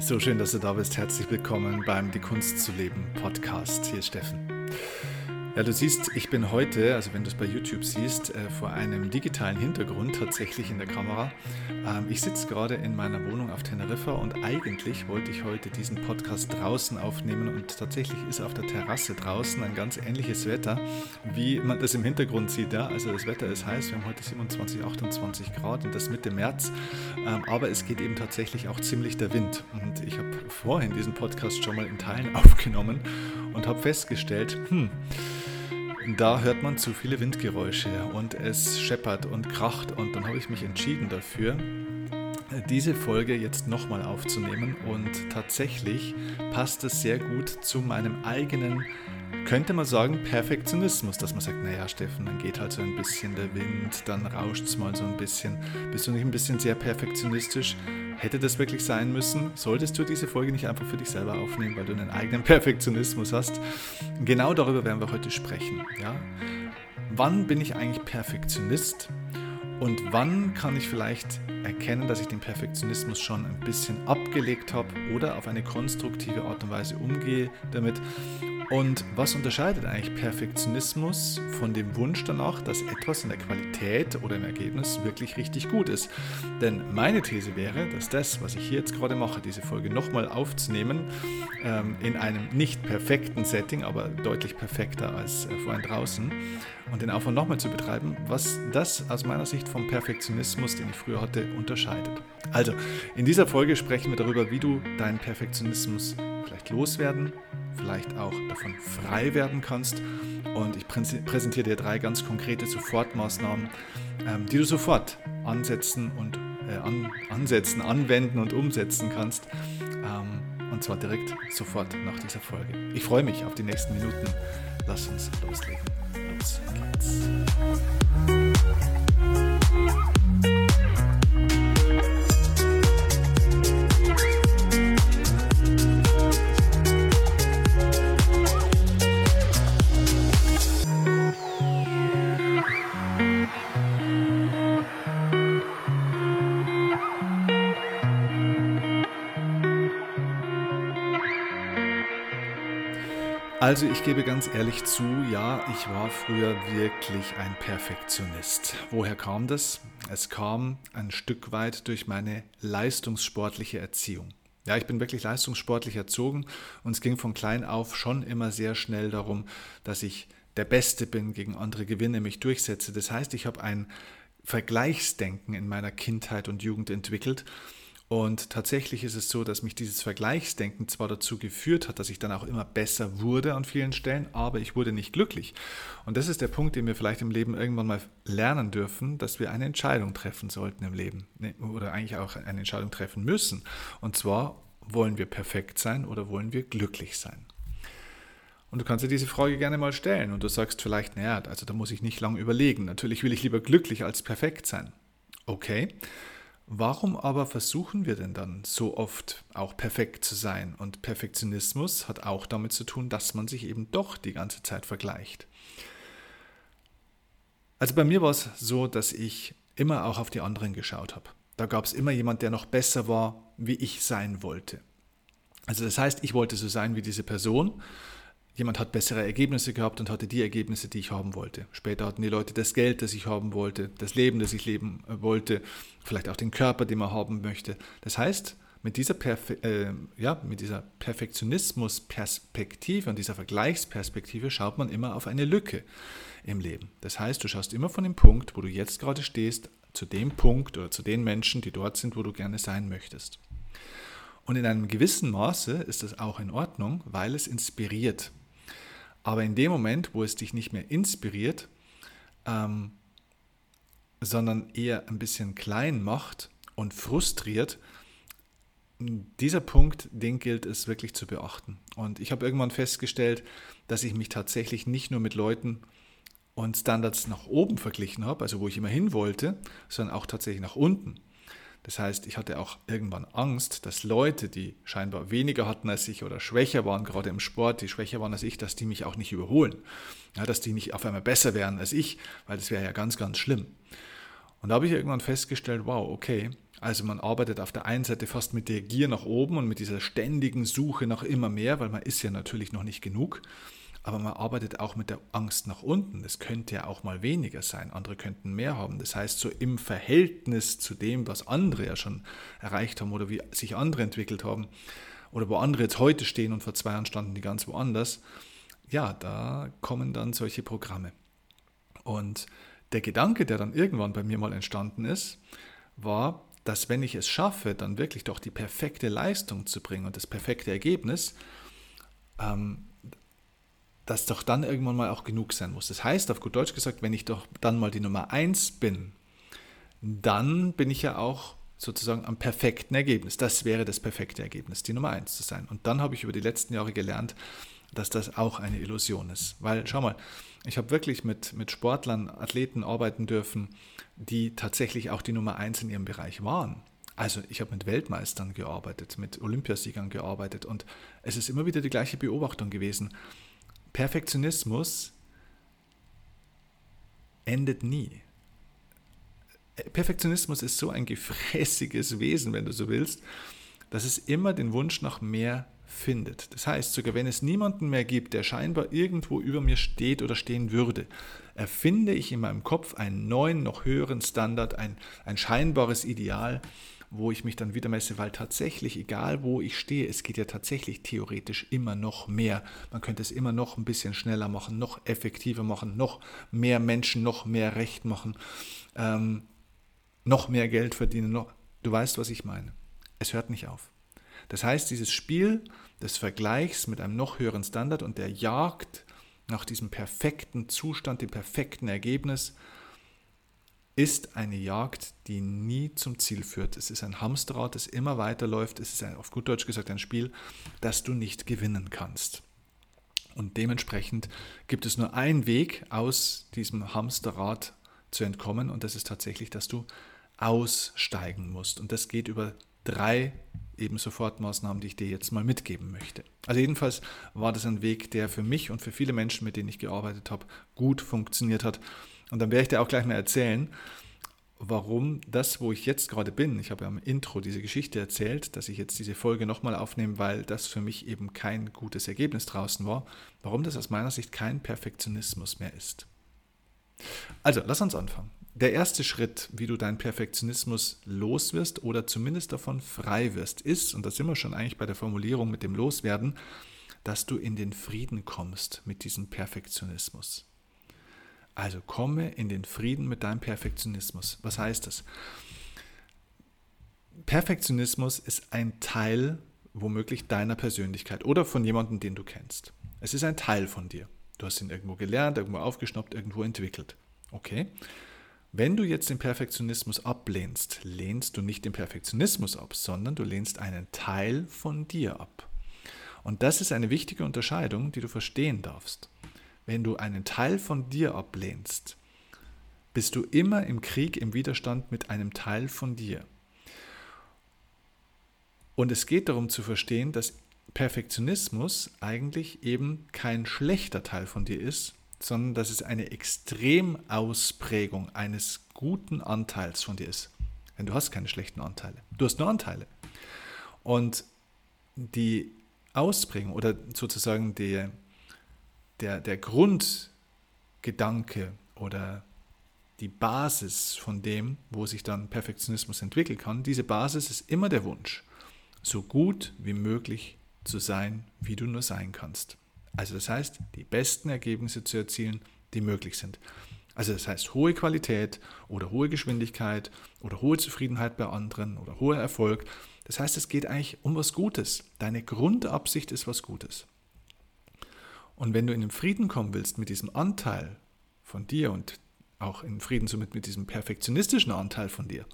So schön, dass du da bist. Herzlich willkommen beim Die Kunst zu leben Podcast. Hier ist Steffen. Ja, du siehst, ich bin heute, also wenn du es bei YouTube siehst, äh, vor einem digitalen Hintergrund tatsächlich in der Kamera. Ähm, ich sitze gerade in meiner Wohnung auf Teneriffa und eigentlich wollte ich heute diesen Podcast draußen aufnehmen und tatsächlich ist auf der Terrasse draußen ein ganz ähnliches Wetter, wie man das im Hintergrund sieht. Also das Wetter ist heiß, wir haben heute 27, 28 Grad und das Mitte März, ähm, aber es geht eben tatsächlich auch ziemlich der Wind. Und ich habe vorhin diesen Podcast schon mal in Teilen aufgenommen und habe festgestellt, hm, da hört man zu viele Windgeräusche und es scheppert und kracht und dann habe ich mich entschieden dafür, diese Folge jetzt nochmal aufzunehmen und tatsächlich passt es sehr gut zu meinem eigenen, könnte man sagen, Perfektionismus, dass man sagt, naja Steffen, dann geht halt so ein bisschen der Wind, dann rauscht es mal so ein bisschen. Bist du nicht ein bisschen sehr perfektionistisch? Hätte das wirklich sein müssen? Solltest du diese Folge nicht einfach für dich selber aufnehmen, weil du einen eigenen Perfektionismus hast? Genau darüber werden wir heute sprechen. Ja? Wann bin ich eigentlich Perfektionist? Und wann kann ich vielleicht erkennen, dass ich den Perfektionismus schon ein bisschen abgelegt habe oder auf eine konstruktive Art und Weise umgehe damit und was unterscheidet eigentlich Perfektionismus von dem Wunsch danach, dass etwas in der Qualität oder im Ergebnis wirklich richtig gut ist? Denn meine These wäre, dass das, was ich hier jetzt gerade mache, diese Folge nochmal aufzunehmen, ähm, in einem nicht perfekten Setting, aber deutlich perfekter als äh, vorhin draußen, und den Aufwand nochmal zu betreiben, was das aus meiner Sicht vom Perfektionismus, den ich früher hatte, unterscheidet. Also, in dieser Folge sprechen wir darüber, wie du deinen Perfektionismus vielleicht loswerden, vielleicht auch davon frei werden kannst. Und ich präsentiere dir drei ganz konkrete Sofortmaßnahmen, ähm, die du sofort ansetzen und äh, an, ansetzen, anwenden und umsetzen kannst. Ähm, und zwar direkt sofort nach dieser Folge. Ich freue mich auf die nächsten Minuten. Lass uns loslegen. Los geht's. Also ich gebe ganz ehrlich zu, ja, ich war früher wirklich ein Perfektionist. Woher kam das? Es kam ein Stück weit durch meine leistungssportliche Erziehung. Ja, ich bin wirklich leistungssportlich erzogen und es ging von klein auf schon immer sehr schnell darum, dass ich der Beste bin, gegen andere gewinne, mich durchsetze. Das heißt, ich habe ein Vergleichsdenken in meiner Kindheit und Jugend entwickelt und tatsächlich ist es so, dass mich dieses Vergleichsdenken zwar dazu geführt hat, dass ich dann auch immer besser wurde an vielen Stellen, aber ich wurde nicht glücklich. Und das ist der Punkt, den wir vielleicht im Leben irgendwann mal lernen dürfen, dass wir eine Entscheidung treffen sollten im Leben ne, oder eigentlich auch eine Entscheidung treffen müssen. Und zwar, wollen wir perfekt sein oder wollen wir glücklich sein? Und du kannst dir diese Frage gerne mal stellen und du sagst vielleicht, naja, also da muss ich nicht lange überlegen. Natürlich will ich lieber glücklich als perfekt sein. Okay. Warum aber versuchen wir denn dann so oft auch perfekt zu sein? Und Perfektionismus hat auch damit zu tun, dass man sich eben doch die ganze Zeit vergleicht. Also bei mir war es so, dass ich immer auch auf die anderen geschaut habe. Da gab es immer jemand, der noch besser war, wie ich sein wollte. Also das heißt, ich wollte so sein wie diese Person jemand hat bessere Ergebnisse gehabt und hatte die Ergebnisse, die ich haben wollte. Später hatten die Leute das Geld, das ich haben wollte, das Leben, das ich leben äh, wollte, vielleicht auch den Körper, den man haben möchte. Das heißt, mit dieser, Perfe äh, ja, mit dieser Perfektionismus-Perspektive und dieser Vergleichsperspektive schaut man immer auf eine Lücke im Leben. Das heißt, du schaust immer von dem Punkt, wo du jetzt gerade stehst, zu dem Punkt oder zu den Menschen, die dort sind, wo du gerne sein möchtest. Und in einem gewissen Maße ist das auch in Ordnung, weil es inspiriert. Aber in dem Moment, wo es dich nicht mehr inspiriert, ähm, sondern eher ein bisschen klein macht und frustriert, dieser Punkt, den gilt es wirklich zu beachten. Und ich habe irgendwann festgestellt, dass ich mich tatsächlich nicht nur mit Leuten und Standards nach oben verglichen habe, also wo ich immer hin wollte, sondern auch tatsächlich nach unten. Das heißt, ich hatte auch irgendwann Angst, dass Leute, die scheinbar weniger hatten als ich oder schwächer waren, gerade im Sport, die schwächer waren als ich, dass die mich auch nicht überholen. Ja, dass die nicht auf einmal besser wären als ich, weil das wäre ja ganz, ganz schlimm. Und da habe ich irgendwann festgestellt, wow, okay, Also man arbeitet auf der einen Seite fast mit der Gier nach oben und mit dieser ständigen Suche nach immer mehr, weil man ist ja natürlich noch nicht genug. Aber man arbeitet auch mit der Angst nach unten. Das könnte ja auch mal weniger sein. Andere könnten mehr haben. Das heißt, so im Verhältnis zu dem, was andere ja schon erreicht haben oder wie sich andere entwickelt haben oder wo andere jetzt heute stehen und vor zwei Jahren standen die ganz woanders, ja, da kommen dann solche Programme. Und der Gedanke, der dann irgendwann bei mir mal entstanden ist, war, dass wenn ich es schaffe, dann wirklich doch die perfekte Leistung zu bringen und das perfekte Ergebnis, ähm, dass doch dann irgendwann mal auch genug sein muss. Das heißt, auf gut Deutsch gesagt, wenn ich doch dann mal die Nummer 1 bin, dann bin ich ja auch sozusagen am perfekten Ergebnis. Das wäre das perfekte Ergebnis, die Nummer 1 zu sein. Und dann habe ich über die letzten Jahre gelernt, dass das auch eine Illusion ist. Weil, schau mal, ich habe wirklich mit, mit Sportlern, Athleten arbeiten dürfen, die tatsächlich auch die Nummer eins in ihrem Bereich waren. Also ich habe mit Weltmeistern gearbeitet, mit Olympiasiegern gearbeitet und es ist immer wieder die gleiche Beobachtung gewesen. Perfektionismus endet nie. Perfektionismus ist so ein gefräßiges Wesen, wenn du so willst, dass es immer den Wunsch nach mehr findet. Das heißt, sogar wenn es niemanden mehr gibt, der scheinbar irgendwo über mir steht oder stehen würde, erfinde ich in meinem Kopf einen neuen, noch höheren Standard, ein, ein scheinbares Ideal, wo ich mich dann wieder messe, weil tatsächlich, egal wo ich stehe, es geht ja tatsächlich theoretisch immer noch mehr. Man könnte es immer noch ein bisschen schneller machen, noch effektiver machen, noch mehr Menschen, noch mehr Recht machen, ähm, noch mehr Geld verdienen. Noch, du weißt, was ich meine. Es hört nicht auf. Das heißt, dieses Spiel des Vergleichs mit einem noch höheren Standard und der Jagd nach diesem perfekten Zustand, dem perfekten Ergebnis, ist eine Jagd, die nie zum Ziel führt. Es ist ein Hamsterrad, das immer weiterläuft. Es ist ein, auf gut Deutsch gesagt ein Spiel, das du nicht gewinnen kannst. Und dementsprechend gibt es nur einen Weg, aus diesem Hamsterrad zu entkommen, und das ist tatsächlich, dass du aussteigen musst. Und das geht über drei eben Sofortmaßnahmen, die ich dir jetzt mal mitgeben möchte. Also jedenfalls war das ein Weg, der für mich und für viele Menschen, mit denen ich gearbeitet habe, gut funktioniert hat. Und dann werde ich dir auch gleich mal erzählen, warum das, wo ich jetzt gerade bin, ich habe ja am Intro diese Geschichte erzählt, dass ich jetzt diese Folge nochmal aufnehme, weil das für mich eben kein gutes Ergebnis draußen war, warum das aus meiner Sicht kein Perfektionismus mehr ist. Also, lass uns anfangen. Der erste Schritt, wie du deinen Perfektionismus los wirst oder zumindest davon frei wirst, ist, und da sind wir schon eigentlich bei der Formulierung mit dem Loswerden, dass du in den Frieden kommst mit diesem Perfektionismus. Also komme in den Frieden mit deinem Perfektionismus. Was heißt das? Perfektionismus ist ein Teil womöglich deiner Persönlichkeit oder von jemandem, den du kennst. Es ist ein Teil von dir. Du hast ihn irgendwo gelernt, irgendwo aufgeschnappt, irgendwo entwickelt. Okay? Wenn du jetzt den Perfektionismus ablehnst, lehnst du nicht den Perfektionismus ab, sondern du lehnst einen Teil von dir ab. Und das ist eine wichtige Unterscheidung, die du verstehen darfst. Wenn du einen Teil von dir ablehnst, bist du immer im Krieg, im Widerstand mit einem Teil von dir. Und es geht darum zu verstehen, dass Perfektionismus eigentlich eben kein schlechter Teil von dir ist, sondern dass es eine Extremausprägung eines guten Anteils von dir ist. Denn du hast keine schlechten Anteile. Du hast nur Anteile. Und die Ausprägung oder sozusagen die, der, der Grundgedanke oder die Basis von dem, wo sich dann Perfektionismus entwickeln kann, diese Basis ist immer der Wunsch, so gut wie möglich zu sein, wie du nur sein kannst. Also das heißt, die besten Ergebnisse zu erzielen, die möglich sind. Also das heißt hohe Qualität oder hohe Geschwindigkeit oder hohe Zufriedenheit bei anderen oder hoher Erfolg. Das heißt, es geht eigentlich um was Gutes. Deine Grundabsicht ist was Gutes. Und wenn du in den Frieden kommen willst mit diesem Anteil von dir und auch in Frieden somit mit diesem perfektionistischen Anteil von dir,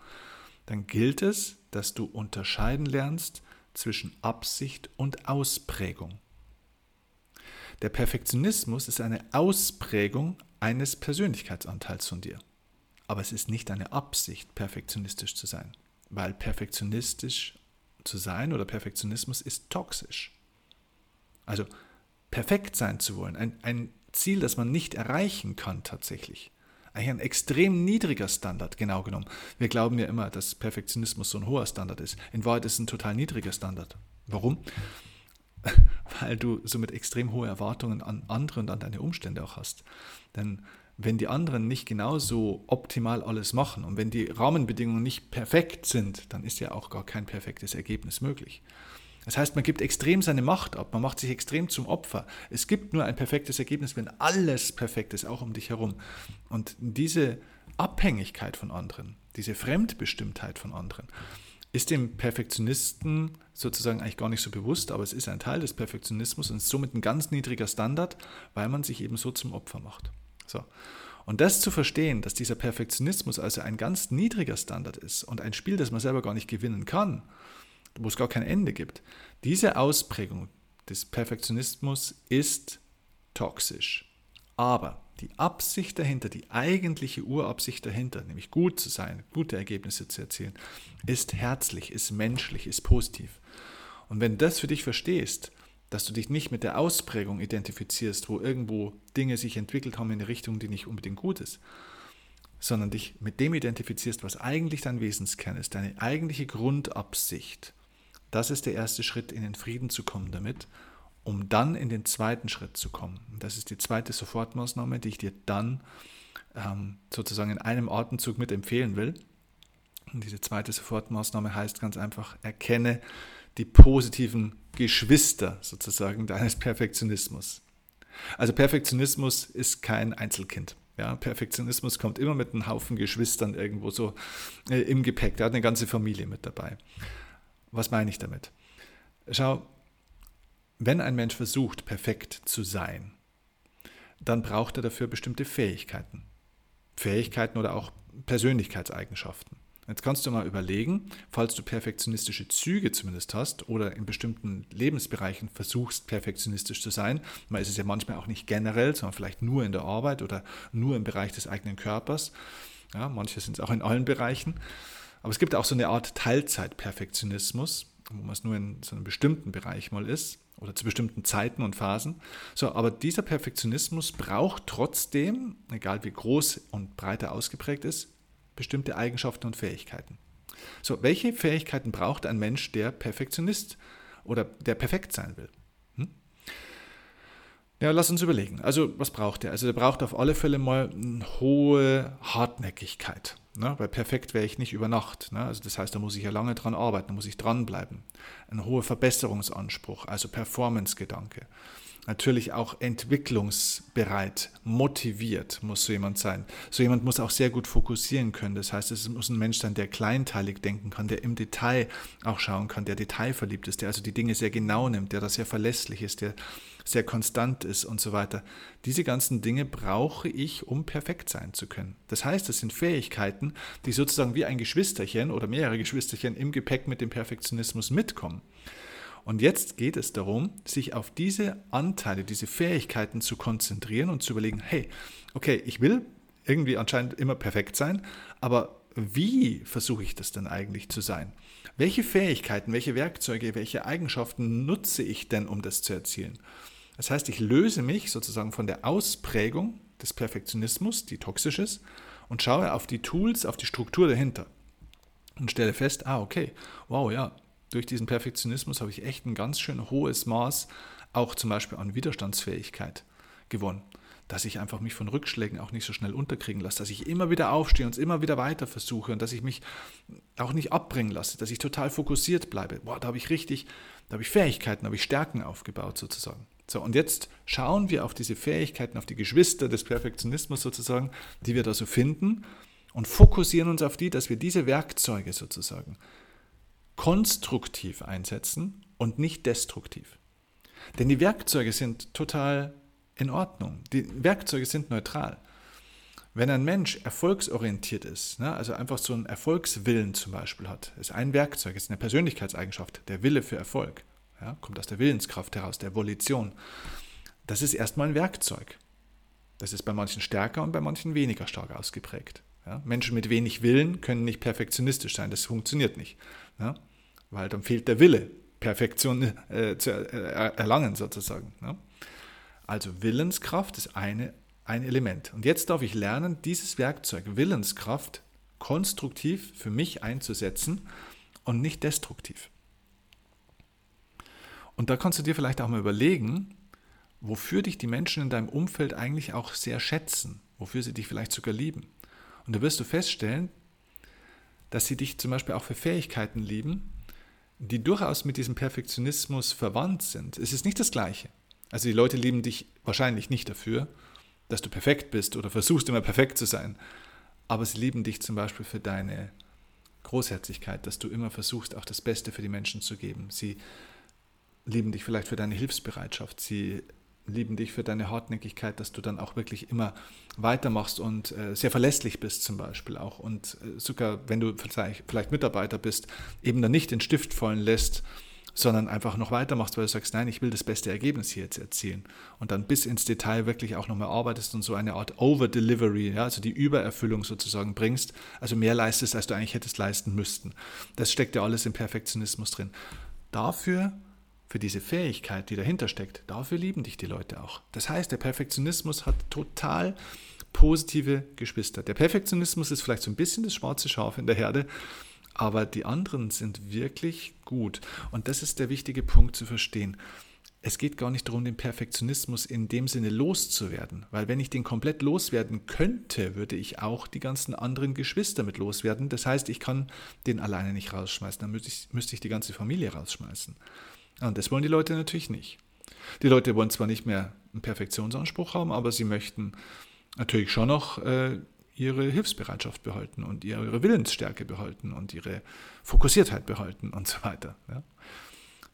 dann gilt es, dass du unterscheiden lernst zwischen Absicht und Ausprägung. Der Perfektionismus ist eine Ausprägung eines Persönlichkeitsanteils von dir. Aber es ist nicht eine Absicht, perfektionistisch zu sein, weil perfektionistisch zu sein oder Perfektionismus ist toxisch. Also perfekt sein zu wollen, ein, ein Ziel, das man nicht erreichen kann tatsächlich. Eigentlich ein extrem niedriger Standard, genau genommen. Wir glauben ja immer, dass Perfektionismus so ein hoher Standard ist. In Wahrheit ist es ein total niedriger Standard. Warum? Weil du somit extrem hohe Erwartungen an andere und an deine Umstände auch hast. Denn wenn die anderen nicht genauso optimal alles machen und wenn die Rahmenbedingungen nicht perfekt sind, dann ist ja auch gar kein perfektes Ergebnis möglich. Das heißt, man gibt extrem seine Macht ab, man macht sich extrem zum Opfer. Es gibt nur ein perfektes Ergebnis, wenn alles perfekt ist, auch um dich herum. Und diese Abhängigkeit von anderen, diese Fremdbestimmtheit von anderen, ist dem Perfektionisten sozusagen eigentlich gar nicht so bewusst, aber es ist ein Teil des Perfektionismus und ist somit ein ganz niedriger Standard, weil man sich eben so zum Opfer macht. So. Und das zu verstehen, dass dieser Perfektionismus also ein ganz niedriger Standard ist und ein Spiel, das man selber gar nicht gewinnen kann, wo es gar kein Ende gibt. Diese Ausprägung des Perfektionismus ist toxisch. Aber die Absicht dahinter, die eigentliche Urabsicht dahinter, nämlich gut zu sein, gute Ergebnisse zu erzielen, ist herzlich, ist menschlich, ist positiv. Und wenn du das für dich verstehst, dass du dich nicht mit der Ausprägung identifizierst, wo irgendwo Dinge sich entwickelt haben in eine Richtung, die nicht unbedingt gut ist, sondern dich mit dem identifizierst, was eigentlich dein Wesenskern ist, deine eigentliche Grundabsicht, das ist der erste Schritt, in den Frieden zu kommen damit, um dann in den zweiten Schritt zu kommen. Das ist die zweite Sofortmaßnahme, die ich dir dann ähm, sozusagen in einem Atemzug mit empfehlen will. Und diese zweite Sofortmaßnahme heißt ganz einfach, erkenne die positiven Geschwister sozusagen deines Perfektionismus. Also Perfektionismus ist kein Einzelkind. Ja, Perfektionismus kommt immer mit einem Haufen Geschwistern irgendwo so äh, im Gepäck. Der hat eine ganze Familie mit dabei. Was meine ich damit? Schau, wenn ein Mensch versucht, perfekt zu sein, dann braucht er dafür bestimmte Fähigkeiten. Fähigkeiten oder auch Persönlichkeitseigenschaften. Jetzt kannst du mal überlegen, falls du perfektionistische Züge zumindest hast oder in bestimmten Lebensbereichen versuchst, perfektionistisch zu sein, man ist es ja manchmal auch nicht generell, sondern vielleicht nur in der Arbeit oder nur im Bereich des eigenen Körpers. Ja, manche sind es auch in allen Bereichen. Aber es gibt auch so eine Art Teilzeitperfektionismus, wo man es nur in so einem bestimmten Bereich mal ist oder zu bestimmten Zeiten und Phasen. So, aber dieser Perfektionismus braucht trotzdem, egal wie groß und breit er ausgeprägt ist, bestimmte Eigenschaften und Fähigkeiten. So, welche Fähigkeiten braucht ein Mensch, der Perfektionist oder der perfekt sein will? Ja, lass uns überlegen. Also, was braucht er? Also, er braucht auf alle Fälle mal eine hohe Hartnäckigkeit. Ne? Weil perfekt wäre ich nicht über Nacht. Ne? Also das heißt, da muss ich ja lange dran arbeiten, da muss ich dranbleiben. Ein hoher Verbesserungsanspruch, also Performance-Gedanke. Natürlich auch entwicklungsbereit, motiviert muss so jemand sein. So jemand muss auch sehr gut fokussieren können. Das heißt, es muss ein Mensch sein, der kleinteilig denken kann, der im Detail auch schauen kann, der detailverliebt ist, der also die Dinge sehr genau nimmt, der da sehr verlässlich ist, der sehr konstant ist und so weiter. Diese ganzen Dinge brauche ich, um perfekt sein zu können. Das heißt, es sind Fähigkeiten, die sozusagen wie ein Geschwisterchen oder mehrere Geschwisterchen im Gepäck mit dem Perfektionismus mitkommen. Und jetzt geht es darum, sich auf diese Anteile, diese Fähigkeiten zu konzentrieren und zu überlegen, hey, okay, ich will irgendwie anscheinend immer perfekt sein, aber wie versuche ich das denn eigentlich zu sein? Welche Fähigkeiten, welche Werkzeuge, welche Eigenschaften nutze ich denn, um das zu erzielen? Das heißt, ich löse mich sozusagen von der Ausprägung des Perfektionismus, die toxisch ist, und schaue auf die Tools, auf die Struktur dahinter und stelle fest, ah, okay, wow, ja, durch diesen Perfektionismus habe ich echt ein ganz schön hohes Maß auch zum Beispiel an Widerstandsfähigkeit gewonnen. Dass ich einfach mich von Rückschlägen auch nicht so schnell unterkriegen lasse, dass ich immer wieder aufstehe und es immer wieder weiter versuche und dass ich mich auch nicht abbringen lasse, dass ich total fokussiert bleibe. Boah, da habe ich richtig, da habe ich Fähigkeiten, da habe ich Stärken aufgebaut sozusagen. So, und jetzt schauen wir auf diese Fähigkeiten, auf die Geschwister des Perfektionismus sozusagen, die wir da so finden und fokussieren uns auf die, dass wir diese Werkzeuge sozusagen konstruktiv einsetzen und nicht destruktiv. Denn die Werkzeuge sind total in Ordnung. Die Werkzeuge sind neutral. Wenn ein Mensch erfolgsorientiert ist, ne, also einfach so einen Erfolgswillen zum Beispiel hat, ist ein Werkzeug, ist eine Persönlichkeitseigenschaft, der Wille für Erfolg ja, kommt aus der Willenskraft heraus, der Volition. Das ist erstmal ein Werkzeug. Das ist bei manchen stärker und bei manchen weniger stark ausgeprägt. Ja, Menschen mit wenig Willen können nicht perfektionistisch sein, das funktioniert nicht. Ja, weil dann fehlt der Wille, Perfektion äh, zu er erlangen sozusagen. Also Willenskraft ist eine ein Element. Und jetzt darf ich lernen, dieses Werkzeug Willenskraft konstruktiv für mich einzusetzen und nicht destruktiv. Und da kannst du dir vielleicht auch mal überlegen, wofür dich die Menschen in deinem Umfeld eigentlich auch sehr schätzen, wofür sie dich vielleicht sogar lieben. Und da wirst du feststellen, dass sie dich zum Beispiel auch für Fähigkeiten lieben, die durchaus mit diesem Perfektionismus verwandt sind. Es ist nicht das Gleiche. Also die Leute lieben dich wahrscheinlich nicht dafür, dass du perfekt bist oder versuchst immer perfekt zu sein, aber sie lieben dich zum Beispiel für deine Großherzigkeit, dass du immer versuchst, auch das Beste für die Menschen zu geben. Sie lieben dich vielleicht für deine Hilfsbereitschaft. Sie lieben dich für deine Hartnäckigkeit, dass du dann auch wirklich immer weitermachst und äh, sehr verlässlich bist zum Beispiel auch. Und äh, sogar wenn du vielleicht, Mitarbeiter bist, eben dann nicht den Stift fallen lässt, sondern einfach noch weitermachst, weil du sagst, nein, ich will das beste Ergebnis hier jetzt erzielen. Und dann bis ins Detail wirklich auch nochmal arbeitest und so eine Art Over-Delivery, ja, also die Übererfüllung sozusagen bringst, also mehr leistest, als du eigentlich hättest leisten müssten. Das steckt ja alles im Perfektionismus drin. Dafür für diese Fähigkeit, die dahinter steckt, dafür lieben dich die Leute auch. Das heißt, der Perfektionismus hat total positive Geschwister. Der Perfektionismus ist vielleicht so ein bisschen das schwarze Schaf in der Herde, aber die anderen sind wirklich gut. Und das ist der wichtige Punkt zu verstehen. Es geht gar nicht darum, den Perfektionismus in dem Sinne loszuwerden, weil wenn ich den komplett loswerden könnte, würde ich auch die ganzen anderen Geschwister mit loswerden. Das heißt, ich kann den alleine nicht rausschmeißen, dann müsste ich, müsste ich die ganze Familie rausschmeißen. Und das wollen die Leute natürlich nicht. Die Leute wollen zwar nicht mehr einen Perfektionsanspruch haben, aber sie möchten natürlich schon noch äh, ihre Hilfsbereitschaft behalten und ihre Willensstärke behalten und ihre Fokussiertheit behalten und so weiter. Ja?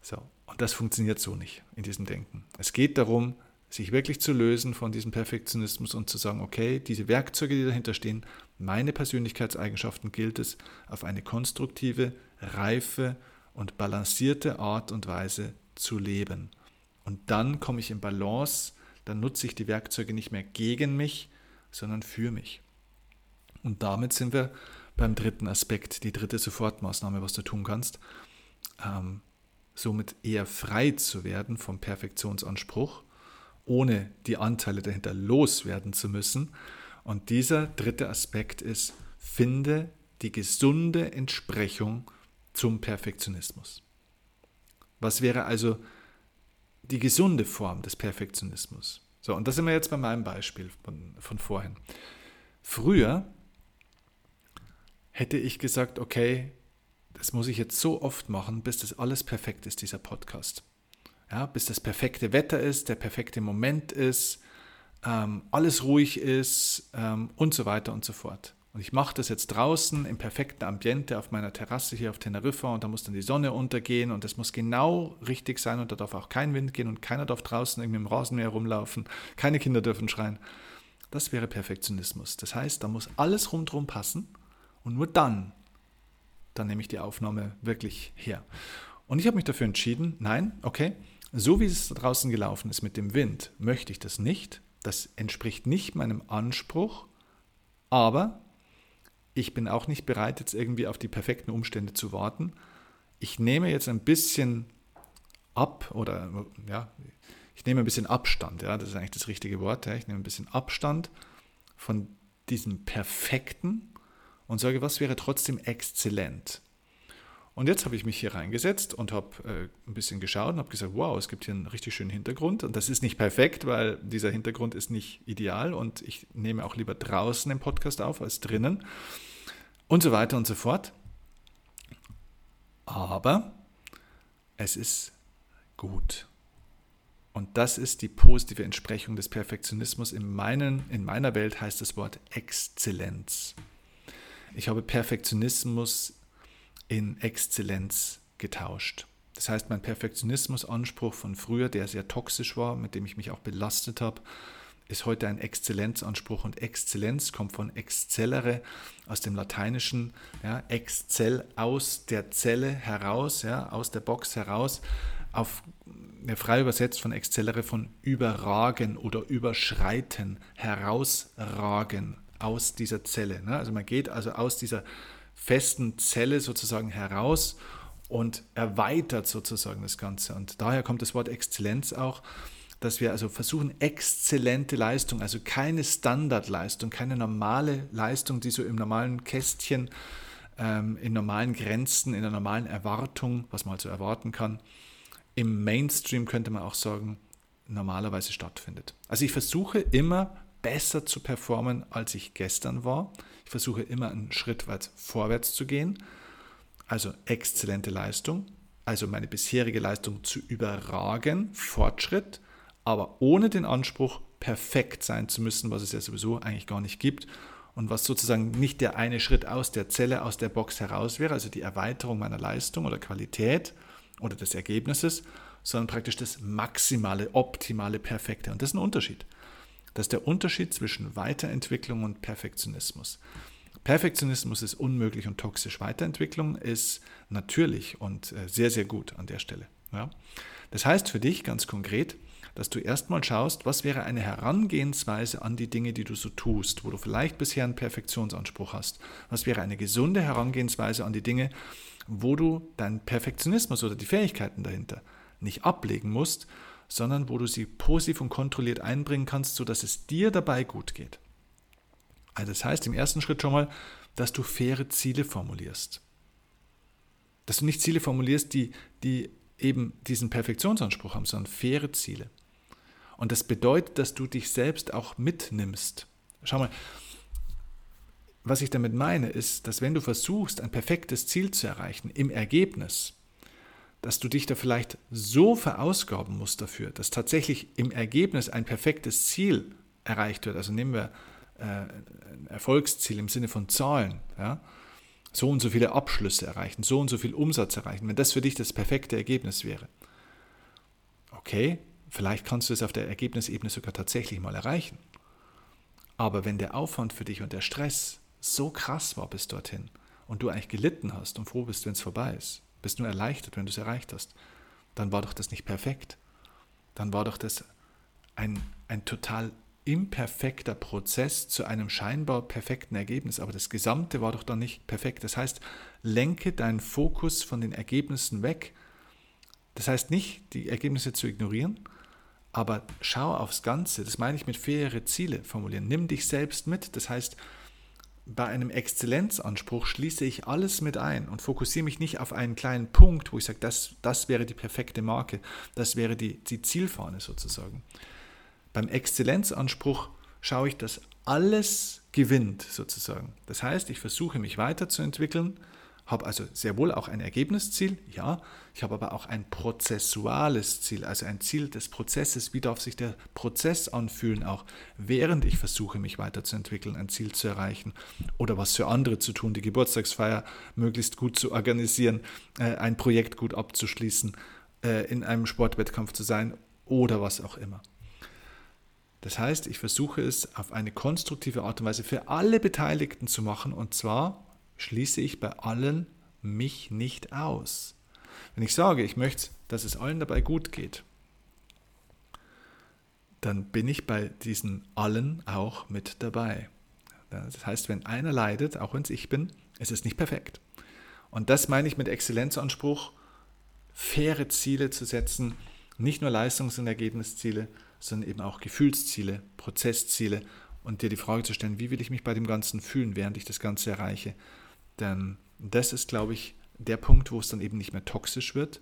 So. Und das funktioniert so nicht in diesem Denken. Es geht darum, sich wirklich zu lösen von diesem Perfektionismus und zu sagen, okay, diese Werkzeuge, die dahinter stehen, meine Persönlichkeitseigenschaften gilt es auf eine konstruktive, reife und balancierte Art und Weise zu leben. Und dann komme ich in Balance, dann nutze ich die Werkzeuge nicht mehr gegen mich, sondern für mich. Und damit sind wir beim dritten Aspekt, die dritte Sofortmaßnahme, was du tun kannst, ähm, somit eher frei zu werden vom Perfektionsanspruch, ohne die Anteile dahinter loswerden zu müssen. Und dieser dritte Aspekt ist, finde die gesunde Entsprechung zum Perfektionismus. Was wäre also die gesunde Form des Perfektionismus? So, und da sind wir jetzt bei meinem Beispiel von, von vorhin. Früher hätte ich gesagt, okay, das muss ich jetzt so oft machen, bis das alles perfekt ist, dieser Podcast. Ja, bis das perfekte Wetter ist, der perfekte Moment ist, ähm, alles ruhig ist ähm, und so weiter und so fort. Und ich mache das jetzt draußen im perfekten Ambiente auf meiner Terrasse hier auf Teneriffa und da muss dann die Sonne untergehen und das muss genau richtig sein und da darf auch kein Wind gehen und keiner darf draußen irgendwie im Rasenmäher rumlaufen, keine Kinder dürfen schreien. Das wäre Perfektionismus. Das heißt, da muss alles rundherum passen und nur dann, dann nehme ich die Aufnahme wirklich her. Und ich habe mich dafür entschieden, nein, okay, so wie es draußen gelaufen ist mit dem Wind, möchte ich das nicht. Das entspricht nicht meinem Anspruch, aber ich bin auch nicht bereit, jetzt irgendwie auf die perfekten Umstände zu warten. Ich nehme jetzt ein bisschen ab oder ja, ich nehme ein bisschen Abstand, ja, das ist eigentlich das richtige Wort. Ja. Ich nehme ein bisschen Abstand von diesem Perfekten und sage, was wäre trotzdem exzellent. Und jetzt habe ich mich hier reingesetzt und habe äh, ein bisschen geschaut und habe gesagt, wow, es gibt hier einen richtig schönen Hintergrund. Und das ist nicht perfekt, weil dieser Hintergrund ist nicht ideal und ich nehme auch lieber draußen den Podcast auf als drinnen und so weiter und so fort. Aber es ist gut. Und das ist die positive Entsprechung des Perfektionismus. In, meinen, in meiner Welt heißt das Wort Exzellenz. Ich habe Perfektionismus in Exzellenz getauscht. Das heißt, mein Perfektionismusanspruch von früher, der sehr toxisch war, mit dem ich mich auch belastet habe, ist heute ein Exzellenzanspruch und Exzellenz kommt von excellere aus dem Lateinischen, ja, excel aus der Zelle heraus, ja, aus der Box heraus, auf ja, frei übersetzt von excellere von überragen oder überschreiten, herausragen aus dieser Zelle. Ne? Also man geht also aus dieser festen Zelle sozusagen heraus und erweitert sozusagen das Ganze. Und daher kommt das Wort Exzellenz auch, dass wir also versuchen, exzellente Leistung, also keine Standardleistung, keine normale Leistung, die so im normalen Kästchen, ähm, in normalen Grenzen, in der normalen Erwartung, was man also erwarten kann, im Mainstream könnte man auch sagen, normalerweise stattfindet. Also ich versuche immer besser zu performen, als ich gestern war. Versuche immer einen Schritt weit vorwärts zu gehen. Also exzellente Leistung, also meine bisherige Leistung zu überragen, Fortschritt, aber ohne den Anspruch, perfekt sein zu müssen, was es ja sowieso eigentlich gar nicht gibt und was sozusagen nicht der eine Schritt aus der Zelle, aus der Box heraus wäre, also die Erweiterung meiner Leistung oder Qualität oder des Ergebnisses, sondern praktisch das maximale, optimale, perfekte. Und das ist ein Unterschied. Das ist der Unterschied zwischen Weiterentwicklung und Perfektionismus. Perfektionismus ist unmöglich und toxisch. Weiterentwicklung ist natürlich und äh, sehr, sehr gut an der Stelle. Ja? Das heißt für dich ganz konkret, dass du erstmal schaust, was wäre eine Herangehensweise an die Dinge, die du so tust, wo du vielleicht bisher einen Perfektionsanspruch hast. Was wäre eine gesunde Herangehensweise an die Dinge, wo du deinen Perfektionismus oder die Fähigkeiten dahinter nicht ablegen musst, sondern wo du sie positiv und kontrolliert einbringen kannst, sodass es dir dabei gut geht. Also das heißt im ersten Schritt schon mal, dass du faire Ziele formulierst. Dass du nicht Ziele formulierst, die, die eben diesen Perfektionsanspruch haben, sondern faire Ziele. Und das bedeutet, dass du dich selbst auch mitnimmst. Schau mal, was ich damit meine, ist, dass wenn du versuchst, ein perfektes Ziel zu erreichen im Ergebnis, dass du dich da vielleicht so verausgaben musst dafür, dass tatsächlich im Ergebnis ein perfektes Ziel erreicht wird. Also nehmen wir äh, ein Erfolgsziel im Sinne von Zahlen. Ja? So und so viele Abschlüsse erreichen, so und so viel Umsatz erreichen, wenn das für dich das perfekte Ergebnis wäre. Okay, vielleicht kannst du es auf der Ergebnisebene sogar tatsächlich mal erreichen. Aber wenn der Aufwand für dich und der Stress so krass war bis dorthin und du eigentlich gelitten hast und froh bist, wenn es vorbei ist, bist nur erleichtert, wenn du es erreicht hast, dann war doch das nicht perfekt. Dann war doch das ein, ein total imperfekter Prozess zu einem scheinbar perfekten Ergebnis. Aber das Gesamte war doch dann nicht perfekt. Das heißt, lenke deinen Fokus von den Ergebnissen weg. Das heißt nicht, die Ergebnisse zu ignorieren, aber schau aufs Ganze. Das meine ich mit faire Ziele formulieren. Nimm dich selbst mit. Das heißt, bei einem Exzellenzanspruch schließe ich alles mit ein und fokussiere mich nicht auf einen kleinen Punkt, wo ich sage, das, das wäre die perfekte Marke, das wäre die, die Zielfahne sozusagen. Beim Exzellenzanspruch schaue ich, dass alles gewinnt sozusagen. Das heißt, ich versuche mich weiterzuentwickeln, habe also sehr wohl auch ein Ergebnisziel, ja, ich habe aber auch ein prozessuales Ziel, also ein Ziel des Prozesses, wie darf sich der Prozess anfühlen, auch während ich versuche, mich weiterzuentwickeln, ein Ziel zu erreichen oder was für andere zu tun, die Geburtstagsfeier möglichst gut zu organisieren, äh, ein Projekt gut abzuschließen, äh, in einem Sportwettkampf zu sein oder was auch immer. Das heißt, ich versuche es auf eine konstruktive Art und Weise für alle Beteiligten zu machen und zwar schließe ich bei allen mich nicht aus. Wenn ich sage, ich möchte, dass es allen dabei gut geht, dann bin ich bei diesen allen auch mit dabei. Das heißt, wenn einer leidet, auch wenn es ich bin, ist es nicht perfekt. Und das meine ich mit Exzellenzanspruch, faire Ziele zu setzen, nicht nur Leistungs- und Ergebnisziele, sondern eben auch Gefühlsziele, Prozessziele und dir die Frage zu stellen, wie will ich mich bei dem Ganzen fühlen, während ich das Ganze erreiche. Denn das ist, glaube ich, der Punkt, wo es dann eben nicht mehr toxisch wird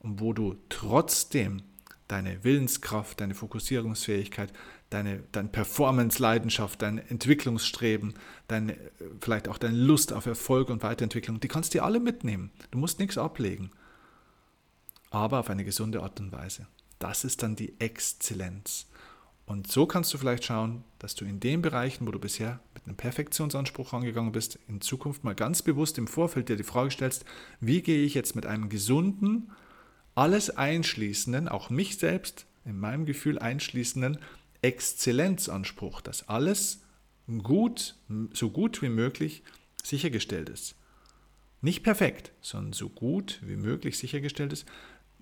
und wo du trotzdem deine Willenskraft, deine Fokussierungsfähigkeit, deine, deine Performance-Leidenschaft, dein Entwicklungsstreben, deine, vielleicht auch deine Lust auf Erfolg und Weiterentwicklung, die kannst du dir alle mitnehmen. Du musst nichts ablegen, aber auf eine gesunde Art und Weise. Das ist dann die Exzellenz. Und so kannst du vielleicht schauen, dass du in den Bereichen, wo du bisher mit einem Perfektionsanspruch angegangen bist, in Zukunft mal ganz bewusst im Vorfeld dir die Frage stellst, wie gehe ich jetzt mit einem gesunden, alles einschließenden, auch mich selbst in meinem Gefühl einschließenden Exzellenzanspruch, dass alles gut, so gut wie möglich sichergestellt ist. Nicht perfekt, sondern so gut wie möglich sichergestellt ist,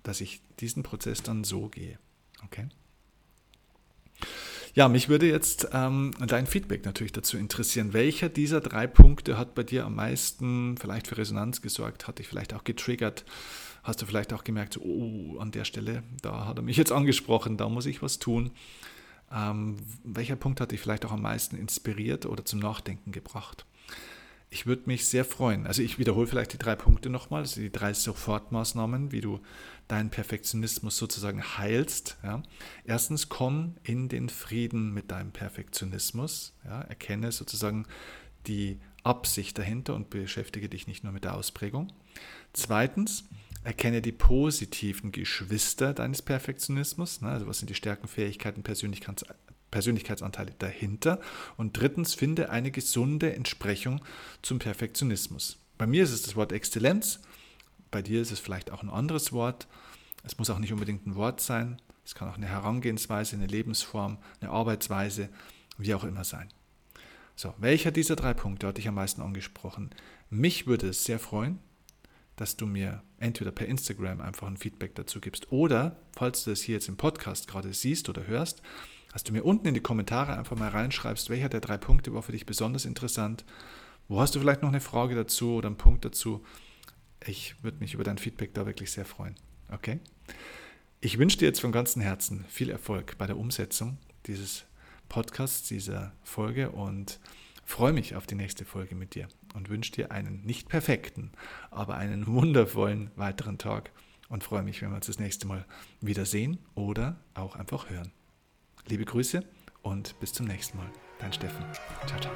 dass ich diesen Prozess dann so gehe. Okay? Ja, mich würde jetzt ähm, dein Feedback natürlich dazu interessieren. Welcher dieser drei Punkte hat bei dir am meisten vielleicht für Resonanz gesorgt? Hat dich vielleicht auch getriggert? Hast du vielleicht auch gemerkt, oh, an der Stelle, da hat er mich jetzt angesprochen, da muss ich was tun? Ähm, welcher Punkt hat dich vielleicht auch am meisten inspiriert oder zum Nachdenken gebracht? Ich würde mich sehr freuen. Also ich wiederhole vielleicht die drei Punkte nochmal, also die drei Sofortmaßnahmen, wie du deinen Perfektionismus sozusagen heilst. Ja. Erstens, komm in den Frieden mit deinem Perfektionismus. Ja. Erkenne sozusagen die Absicht dahinter und beschäftige dich nicht nur mit der Ausprägung. Zweitens, erkenne die positiven Geschwister deines Perfektionismus. Ne. Also was sind die Stärken, Fähigkeiten, Persönlichkeits Persönlichkeitsanteile dahinter. Und drittens, finde eine gesunde Entsprechung zum Perfektionismus. Bei mir ist es das Wort Exzellenz, bei dir ist es vielleicht auch ein anderes Wort. Es muss auch nicht unbedingt ein Wort sein. Es kann auch eine Herangehensweise, eine Lebensform, eine Arbeitsweise, wie auch immer sein. So, welcher dieser drei Punkte hat dich am meisten angesprochen? Mich würde es sehr freuen, dass du mir entweder per Instagram einfach ein Feedback dazu gibst oder, falls du das hier jetzt im Podcast gerade siehst oder hörst, dass du mir unten in die Kommentare einfach mal reinschreibst, welcher der drei Punkte war für dich besonders interessant. Wo hast du vielleicht noch eine Frage dazu oder einen Punkt dazu? Ich würde mich über dein Feedback da wirklich sehr freuen. Okay? Ich wünsche dir jetzt von ganzem Herzen viel Erfolg bei der Umsetzung dieses Podcasts, dieser Folge und freue mich auf die nächste Folge mit dir und wünsche dir einen nicht perfekten, aber einen wundervollen weiteren Tag und freue mich, wenn wir uns das nächste Mal wiedersehen oder auch einfach hören. Liebe Grüße und bis zum nächsten Mal. Dein Steffen. Ciao, ciao.